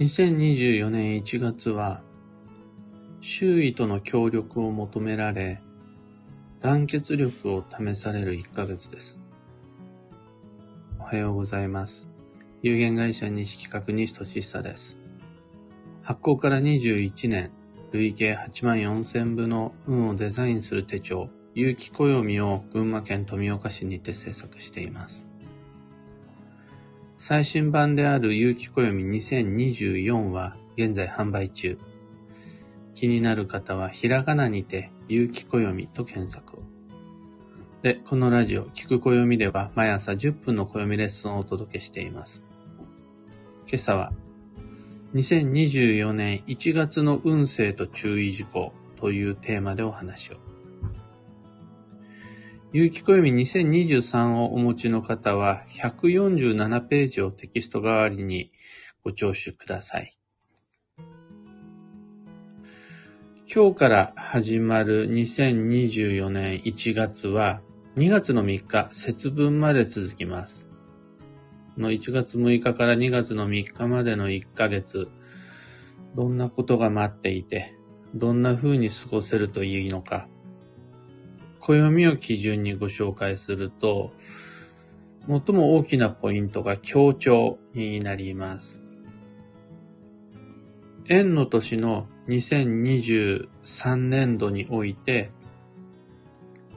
2024年1月は、周囲との協力を求められ、団結力を試される1ヶ月です。おはようございます。有限会社西企画西俊久です。発行から21年、累計8万4千部の運をデザインする手帳、有機暦を群馬県富岡市にて制作しています。最新版である有機暦2024は現在販売中。気になる方はひらがなにて有機暦と検索を。で、このラジオ、聞く暦では毎朝10分の暦レッスンをお届けしています。今朝は、2024年1月の運勢と注意事項というテーマでお話を。有機暦2023をお持ちの方は、147ページをテキスト代わりにご聴取ください。今日から始まる2024年1月は、2月の3日、節分まで続きます。の1月6日から2月の3日までの1ヶ月、どんなことが待っていて、どんな風に過ごせるといいのか、暦を基準にご紹介すると、最も大きなポイントが強調になります。円の年の2023年度において、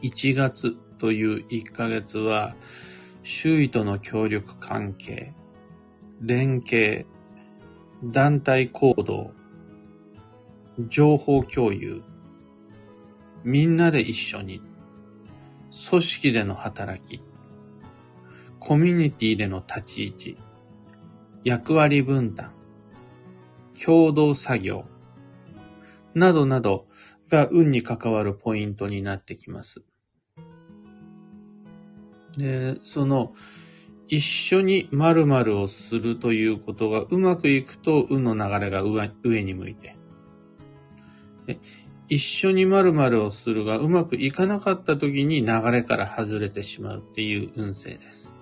1月という1ヶ月は、周囲との協力関係、連携、団体行動、情報共有、みんなで一緒に組織での働き、コミュニティでの立ち位置、役割分担、共同作業、などなどが運に関わるポイントになってきます。で、その、一緒に〇〇をするということがうまくいくと運の流れが上に向いて、一緒に〇〇をするがうまくいかなかった時に流れから外れてしまうっていう運勢です。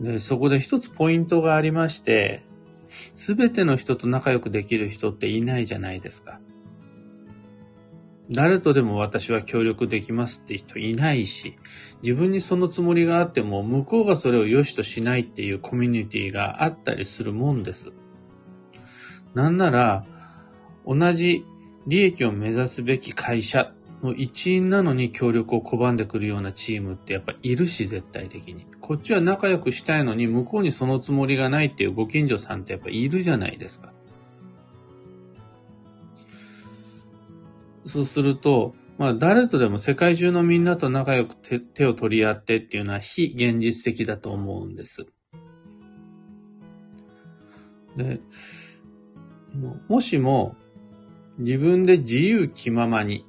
で、そこで一つポイントがありまして、すべての人と仲良くできる人っていないじゃないですか。誰とでも私は協力できますって人いないし、自分にそのつもりがあっても向こうがそれを良しとしないっていうコミュニティがあったりするもんです。なんなら、同じ利益を目指すべき会社の一員なのに協力を拒んでくるようなチームってやっぱいるし、絶対的に。こっちは仲良くしたいのに向こうにそのつもりがないっていうご近所さんってやっぱいるじゃないですか。そうすると、まあ誰とでも世界中のみんなと仲良く手を取り合ってっていうのは非現実的だと思うんです。で、もしも自分で自由気ままに、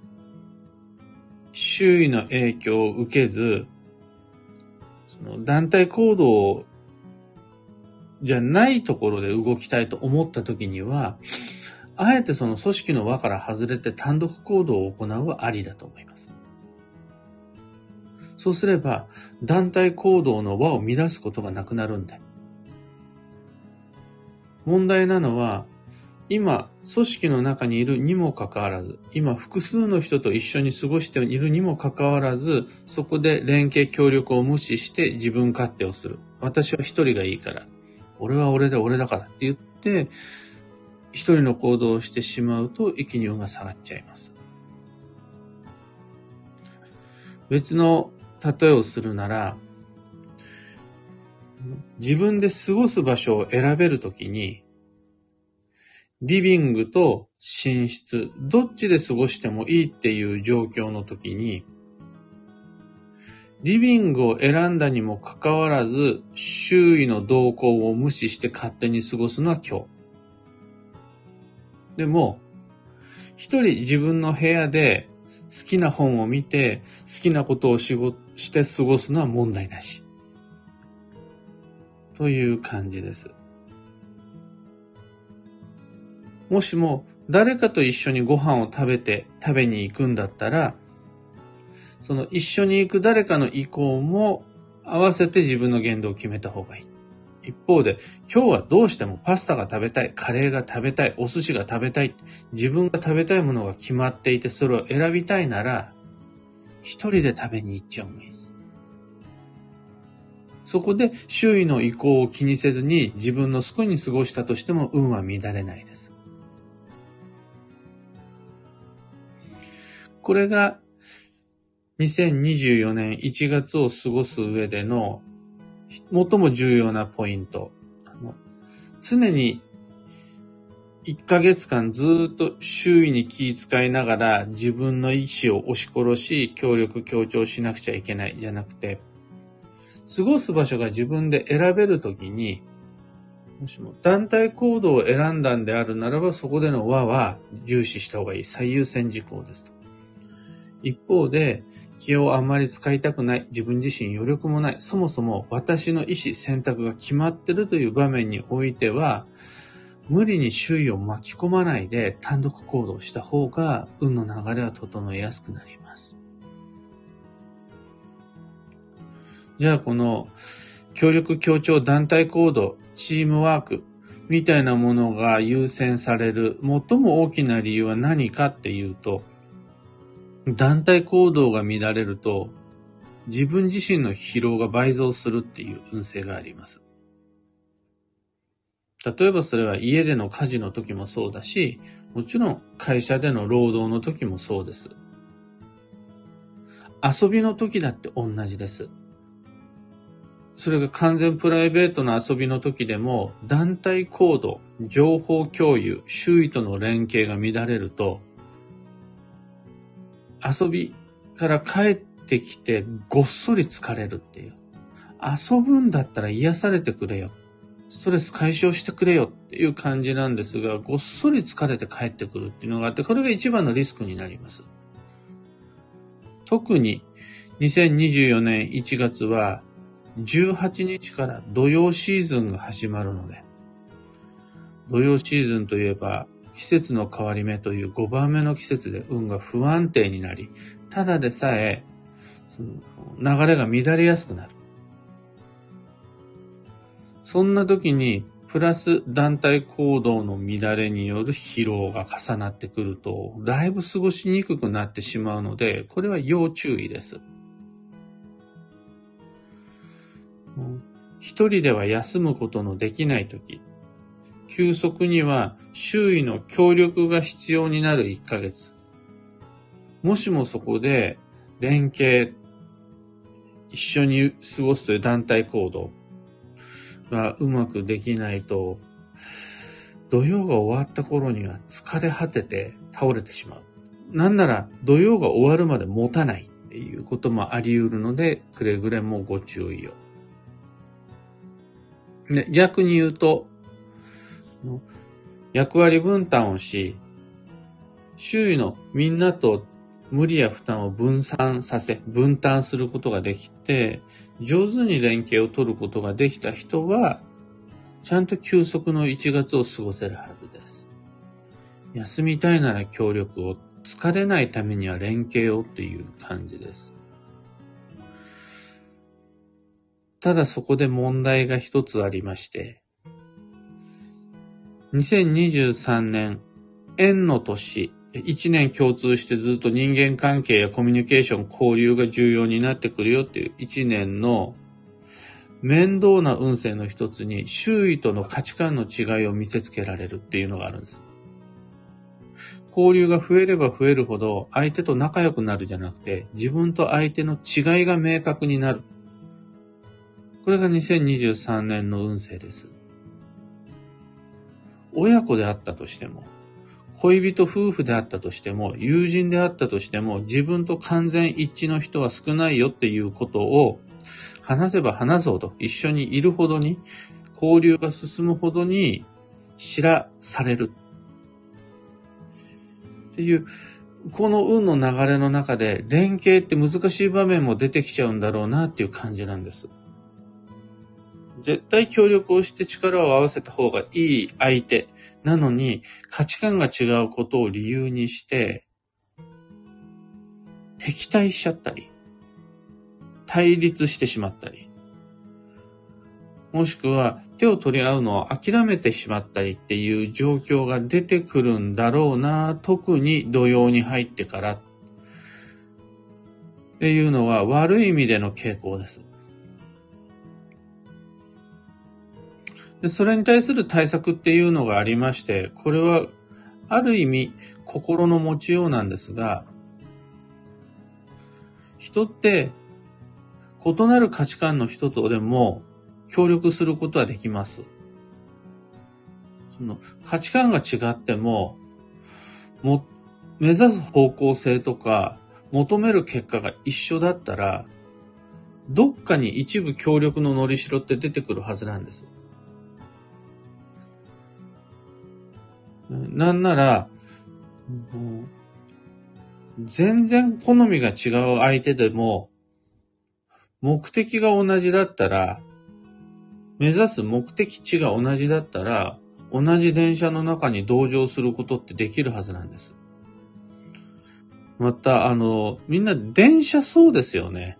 周囲の影響を受けず、その団体行動じゃないところで動きたいと思った時には、あえてその組織の輪から外れて単独行動を行うはありだと思います。そうすれば、団体行動の輪を乱すことがなくなるんだ。問題なのは、今、組織の中にいるにもかかわらず、今複数の人と一緒に過ごしているにもかかわらず、そこで連携協力を無視して自分勝手をする。私は一人がいいから。俺は俺で俺だからって言って、一人の行動をしてしまうと、息に運が下がっちゃいます。別の例えをするなら、自分で過ごす場所を選べるときに、リビングと寝室、どっちで過ごしてもいいっていう状況の時に、リビングを選んだにもかかわらず、周囲の動向を無視して勝手に過ごすのは今日。でも、一人自分の部屋で好きな本を見て、好きなことを仕事して過ごすのは問題なし。という感じです。もしも誰かと一緒にご飯を食べて食べに行くんだったら、その一緒に行く誰かの意向も合わせて自分の言動を決めた方がいい。一方で、今日はどうしてもパスタが食べたい、カレーが食べたい、お寿司が食べたい、自分が食べたいものが決まっていて、それを選びたいなら、一人で食べに行っちゃうんです。そこで周囲の意向を気にせずに自分の好きに過ごしたとしても運は乱れないです。これが2024年1月を過ごす上での最も重要なポイント。常に1ヶ月間ずっと周囲に気遣いながら自分の意志を押し殺し協力強調しなくちゃいけないじゃなくて、過ごす場所が自分で選べるときに、もしも団体行動を選んだんであるならば、そこでの和は重視した方がいい最優先事項ですと。一方で、気をあんまり使いたくない、自分自身余力もない、そもそも私の意思、選択が決まってるという場面においては、無理に周囲を巻き込まないで単独行動した方が運の流れは整いやすくなります。じゃあこの協力協調団体行動、チームワークみたいなものが優先される最も大きな理由は何かっていうと、団体行動が乱れると自分自身の疲労が倍増するっていう運勢があります。例えばそれは家での家事の時もそうだし、もちろん会社での労働の時もそうです。遊びの時だって同じです。それが完全プライベートな遊びの時でも、団体行動、情報共有、周囲との連携が乱れると、遊びから帰ってきてごっそり疲れるっていう。遊ぶんだったら癒されてくれよ。ストレス解消してくれよっていう感じなんですが、ごっそり疲れて帰ってくるっていうのがあって、これが一番のリスクになります。特に2024年1月は18日から土曜シーズンが始まるので、土曜シーズンといえば季節の変わり目という5番目の季節で運が不安定になり、ただでさえ、その流れが乱れやすくなる。そんな時に、プラス団体行動の乱れによる疲労が重なってくると、だいぶ過ごしにくくなってしまうので、これは要注意です。一人では休むことのできない時、休息には周囲の協力が必要になる1ヶ月。もしもそこで連携、一緒に過ごすという団体行動、がうまくできないと、土曜が終わった頃には疲れ果てて倒れてしまう。なんなら土曜が終わるまで持たないっていうこともあり得るので、くれぐれもご注意を。で逆に言うと、の役割分担をし、周囲のみんなと無理や負担を分散させ、分担することができて、上手に連携を取ることができた人は、ちゃんと休息の1月を過ごせるはずです。休みたいなら協力を、疲れないためには連携をという感じです。ただそこで問題が一つありまして、2023年、円の年、一年共通してずっと人間関係やコミュニケーション、交流が重要になってくるよっていう一年の面倒な運勢の一つに周囲との価値観の違いを見せつけられるっていうのがあるんです。交流が増えれば増えるほど相手と仲良くなるじゃなくて自分と相手の違いが明確になる。これが2023年の運勢です。親子であったとしても、恋人夫婦であったとしても、友人であったとしても、自分と完全一致の人は少ないよっていうことを、話せば話すほど、一緒にいるほどに、交流が進むほどに知らされる。っていう、この運の流れの中で、連携って難しい場面も出てきちゃうんだろうなっていう感じなんです。絶対協力をして力を合わせた方がいい相手。なのに価値観が違うことを理由にして敵対しちゃったり対立してしまったり。もしくは手を取り合うのを諦めてしまったりっていう状況が出てくるんだろうな、特に土曜に入ってから。っていうのは悪い意味での傾向です。でそれに対する対策っていうのがありまして、これはある意味心の持ちようなんですが、人って異なる価値観の人とでも協力することはできます。その価値観が違っても、も、目指す方向性とか、求める結果が一緒だったら、どっかに一部協力ののりしろって出てくるはずなんです。なんなら、全然好みが違う相手でも、目的が同じだったら、目指す目的地が同じだったら、同じ電車の中に同乗することってできるはずなんです。また、あの、みんな電車そうですよね。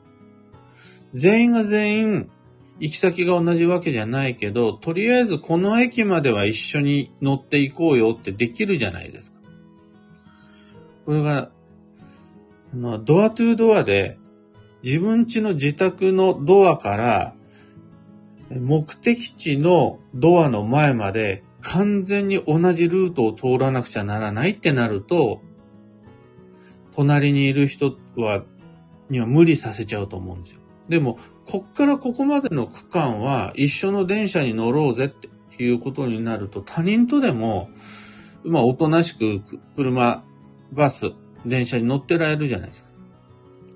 全員が全員行き先が同じわけじゃないけど、とりあえずこの駅までは一緒に乗っていこうよってできるじゃないですか。これが、あドアトゥードアで自分家の自宅のドアから目的地のドアの前まで完全に同じルートを通らなくちゃならないってなると、隣にいる人は、には無理させちゃうと思うんですよ。でも、こっからここまでの区間は一緒の電車に乗ろうぜっていうことになると、他人とでも、まあ、おとなしく車、バス、電車に乗ってられるじゃないですか。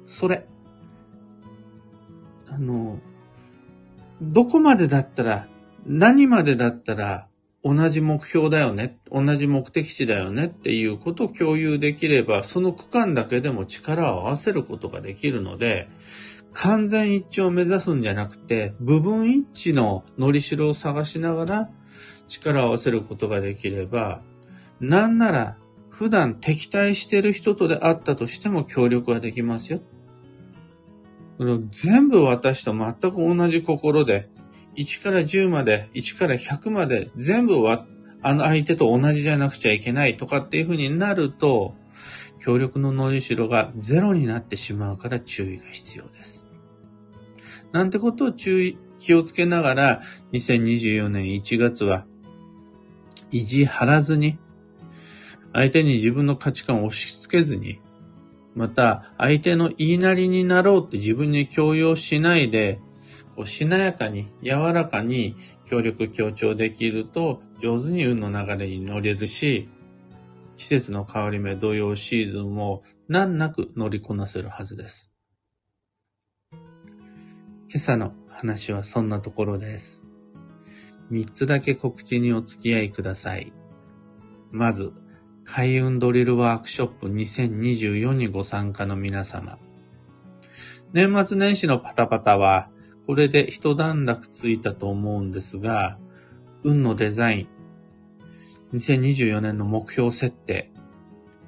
それ。あの、どこまでだったら、何までだったら同じ目標だよね、同じ目的地だよねっていうことを共有できれば、その区間だけでも力を合わせることができるので、完全一致を目指すんじゃなくて、部分一致ののりしろを探しながら力を合わせることができれば、なんなら普段敵対してる人とであったとしても協力はできますよ。全部私と全く同じ心で、1から10まで、1から100まで全部はあの相手と同じじゃなくちゃいけないとかっていうふうになると、協力ののりしろがゼロになってしまうから注意が必要です。なんてことを注意、気をつけながら、2024年1月は、意地張らずに、相手に自分の価値観を押し付けずに、また、相手の言いなりになろうって自分に強要しないで、こうしなやかに、柔らかに協力強調できると、上手に運の流れに乗れるし、季節の変わり目同様シーズンも難なく乗りこなせるはずです。今朝の話はそんなところです。三つだけ告知にお付き合いください。まず、開運ドリルワークショップ2024にご参加の皆様。年末年始のパタパタは、これで一段落ついたと思うんですが、運のデザイン、2024年の目標設定、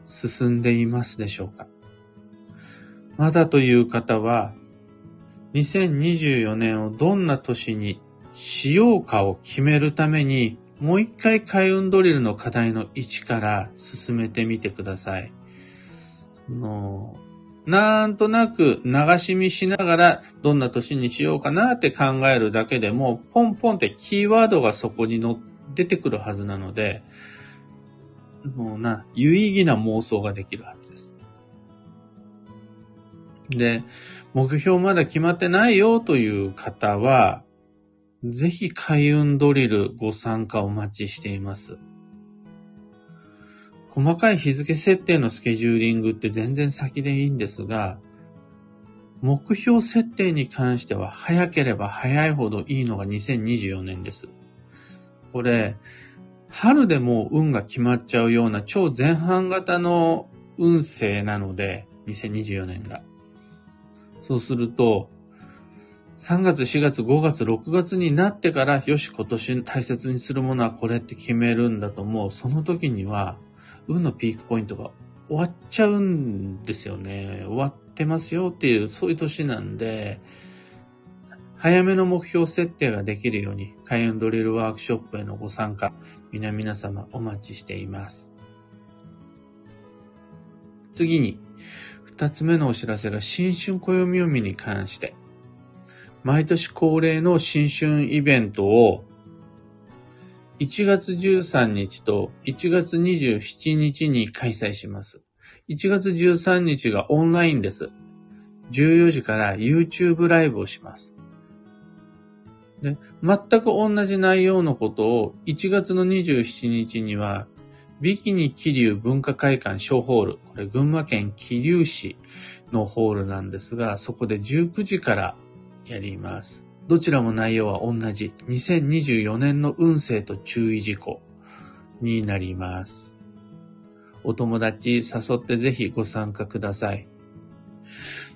進んでいますでしょうかまだという方は、2024年をどんな年にしようかを決めるために、もう一回開運ドリルの課題の1から進めてみてください。のなんとなく流し見しながらどんな年にしようかなって考えるだけでも、ポンポンってキーワードがそこにの出てくるはずなので、もうな、有意義な妄想ができるはずです。で、目標まだ決まってないよという方は、ぜひ開運ドリルご参加お待ちしています。細かい日付設定のスケジューリングって全然先でいいんですが、目標設定に関しては早ければ早いほどいいのが2024年です。これ、春でも運が決まっちゃうような超前半型の運勢なので、2024年が。そうすると、3月、4月、5月、6月になってから、よし、今年大切にするものはこれって決めるんだと思う。その時には、運のピークポイントが終わっちゃうんですよね。終わってますよっていう、そういう年なんで、早めの目標設定ができるように、開運ドリルワークショップへのご参加、皆々様お待ちしています。次に、二つ目のお知らせが新春暦読みに関して、毎年恒例の新春イベントを1月13日と1月27日に開催します。1月13日がオンラインです。14時から YouTube ライブをします。で全く同じ内容のことを1月の27日にはビキニ桐生文化会館小ホール、これ群馬県桐生市のホールなんですが、そこで19時からやります。どちらも内容は同じ。2024年の運勢と注意事項になります。お友達誘ってぜひご参加ください。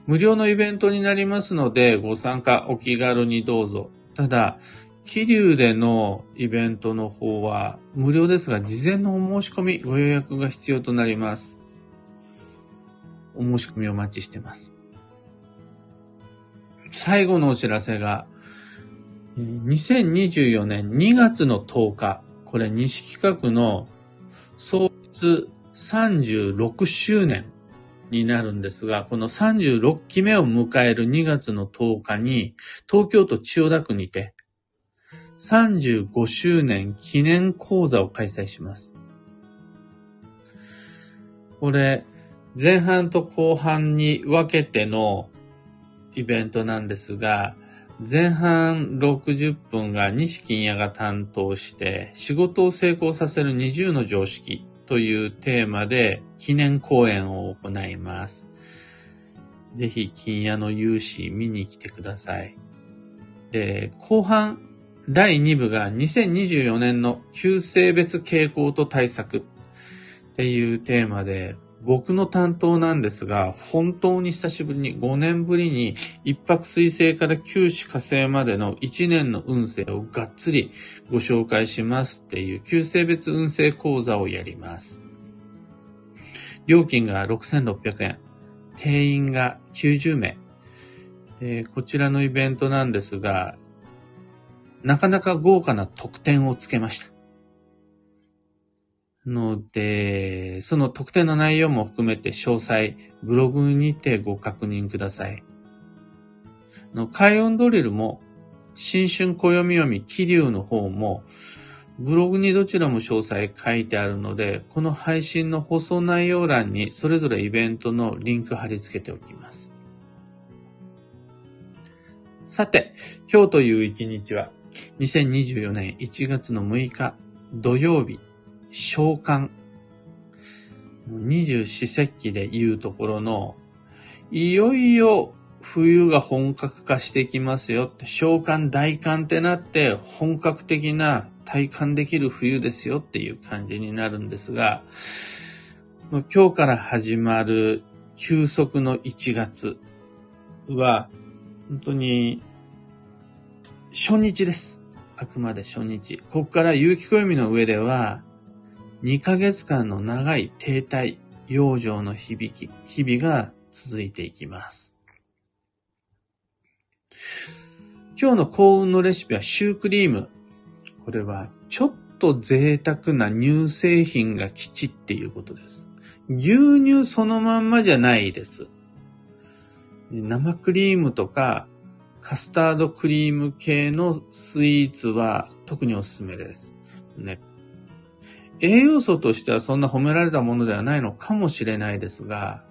無料のイベントになりますので、ご参加お気軽にどうぞ。ただ、桐生でのイベントの方は無料ですが、事前のお申し込み、ご予約が必要となります。お申し込みお待ちしてます。最後のお知らせが、2024年2月の10日、これ西企画の創立36周年になるんですが、この36期目を迎える2月の10日に、東京都千代田区にて、35周年記念講座を開催します。これ、前半と後半に分けてのイベントなんですが、前半60分が西金谷が担当して、仕事を成功させる20の常識というテーマで記念講演を行います。ぜひ金谷の勇姿見に来てください。で、後半第2部が2024年の旧性別傾向と対策っていうテーマで、僕の担当なんですが、本当に久しぶりに5年ぶりに一泊水星から九死火星までの1年の運勢をがっつりご紹介しますっていう旧性別運勢講座をやります。料金が6600円。定員が90名。こちらのイベントなんですが、なかなか豪華な特典をつけました。ので、その特典の内容も含めて詳細、ブログにてご確認ください。の開運ドリルも、新春暦読み気流の方も、ブログにどちらも詳細書いてあるので、この配信の放送内容欄にそれぞれイベントのリンク貼り付けておきます。さて、今日という一日は、2024年1月の6日土曜日、召喚。二十四節気で言うところの、いよいよ冬が本格化してきますよって、召喚大寒ってなって本格的な体感できる冬ですよっていう感じになるんですが、今日から始まる休息の1月は、本当に初日です。あくまで初日。ここから有機暦の上では、2ヶ月間の長い停滞、養生の響き、日々が続いていきます。今日の幸運のレシピはシュークリーム。これはちょっと贅沢な乳製品が基地っていうことです。牛乳そのまんまじゃないです。生クリームとかカスタードクリーム系のスイーツは特におすすめです。ね。栄養素としてはそんな褒められたものではないのかもしれないですが、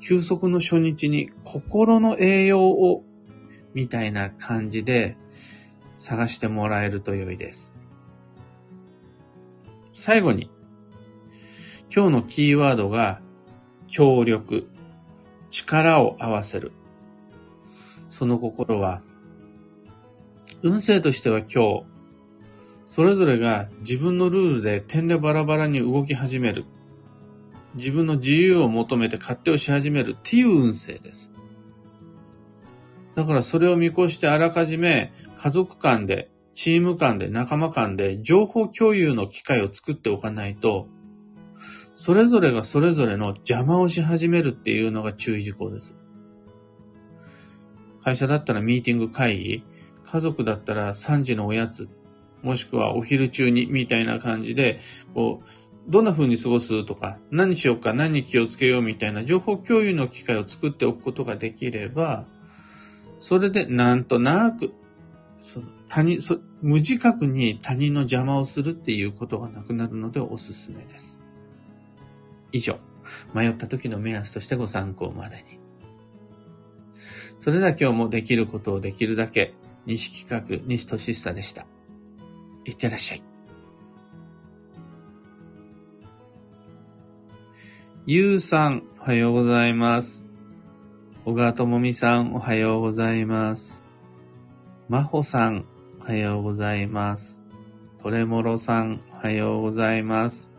休息の初日に心の栄養をみたいな感じで探してもらえると良いです。最後に、今日のキーワードが協力、力を合わせる。その心は、運勢としては今日、それぞれが自分のルールで点でバラバラに動き始める。自分の自由を求めて勝手をし始めるっていう運勢です。だからそれを見越してあらかじめ家族間で、チーム間で、仲間間で情報共有の機会を作っておかないと、それぞれがそれぞれの邪魔をし始めるっていうのが注意事項です。会社だったらミーティング会議、家族だったら3時のおやつ、もしくはお昼中にみたいな感じで、こう、どんな風に過ごすとか、何しようか、何に気をつけようみたいな情報共有の機会を作っておくことができれば、それでなんとなく、その他人そ、無自覚に他人の邪魔をするっていうことがなくなるのでおすすめです。以上、迷った時の目安としてご参考までに。それでは今日もできることをできるだけ、西企画、西俊久でした。いってらっしゃい。ゆうさん、おはようございます。小川智美さん、おはようございます。まほさん、おはようございます。トレモロさん、おはようございます。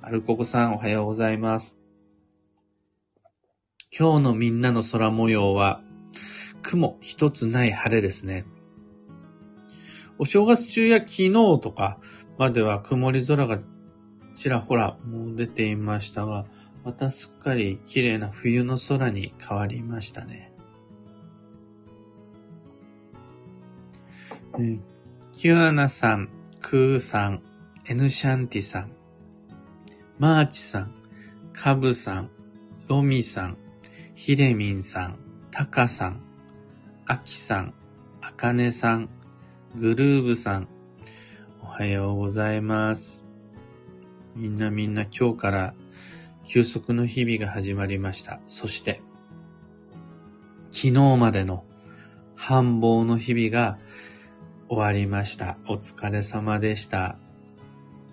アルココさん、おはようございます。今日のみんなの空模様は、雲一つない晴れですね。お正月中や昨日とかまでは曇り空がちらほらもう出ていましたが、またすっかり綺麗な冬の空に変わりましたね。えー、キュアナさん、クーさん、エヌシャンティさん、マーチさん、カブさん、ロミさん、ヒレミンさん、タカさん、アキさん、アカネさん、グルーブさん、おはようございます。みんなみんな今日から休息の日々が始まりました。そして、昨日までの繁忙の日々が終わりました。お疲れ様でした。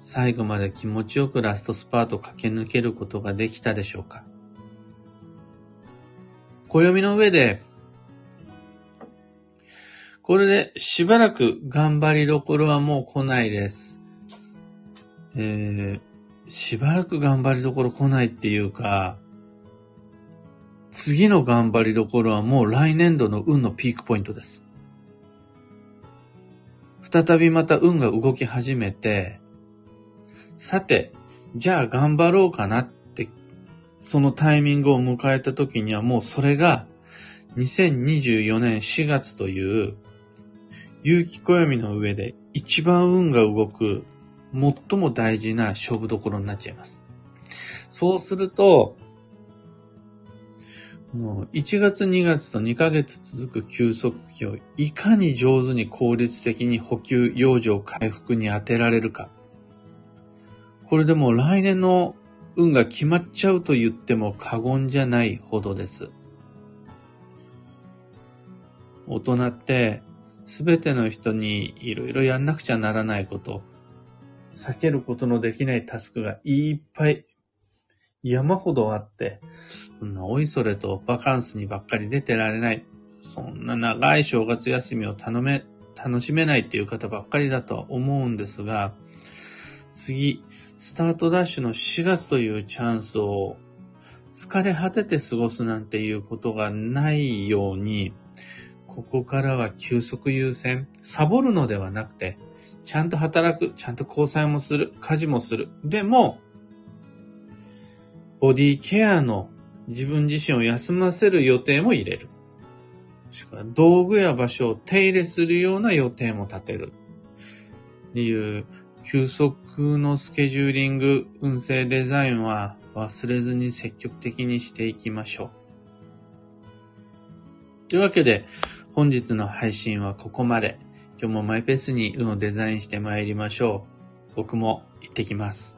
最後まで気持ちよくラストスパート駆け抜けることができたでしょうか暦の上で、これでしばらく頑張りどころはもう来ないです。えー、しばらく頑張りどころ来ないっていうか、次の頑張りどころはもう来年度の運のピークポイントです。再びまた運が動き始めて、さて、じゃあ頑張ろうかなって、そのタイミングを迎えた時にはもうそれが2024年4月という有機暦の上で一番運が動く最も大事な勝負どころになっちゃいます。そうすると、もう1月2月と2ヶ月続く休息期をいかに上手に効率的に補給養生回復に当てられるか。これでも来年の運が決まっちゃうと言っても過言じゃないほどです。大人ってすべての人にいろいろやんなくちゃならないこと、避けることのできないタスクがいっぱい。山ほどあって、そんなおいそれとバカンスにばっかり出てられない。そんな長い正月休みを頼め、楽しめないっていう方ばっかりだとは思うんですが、次、スタートダッシュの4月というチャンスを疲れ果てて過ごすなんていうことがないように、ここからは休息優先、サボるのではなくて、ちゃんと働く、ちゃんと交際もする、家事もする。でも、ボディケアの自分自身を休ませる予定も入れる。しくは道具や場所を手入れするような予定も立てる。っていう、休息のスケジューリング、運勢デザインは忘れずに積極的にしていきましょう。というわけで、本日の配信はここまで。今日もマイペースに運をデザインして参りましょう。僕も行ってきます。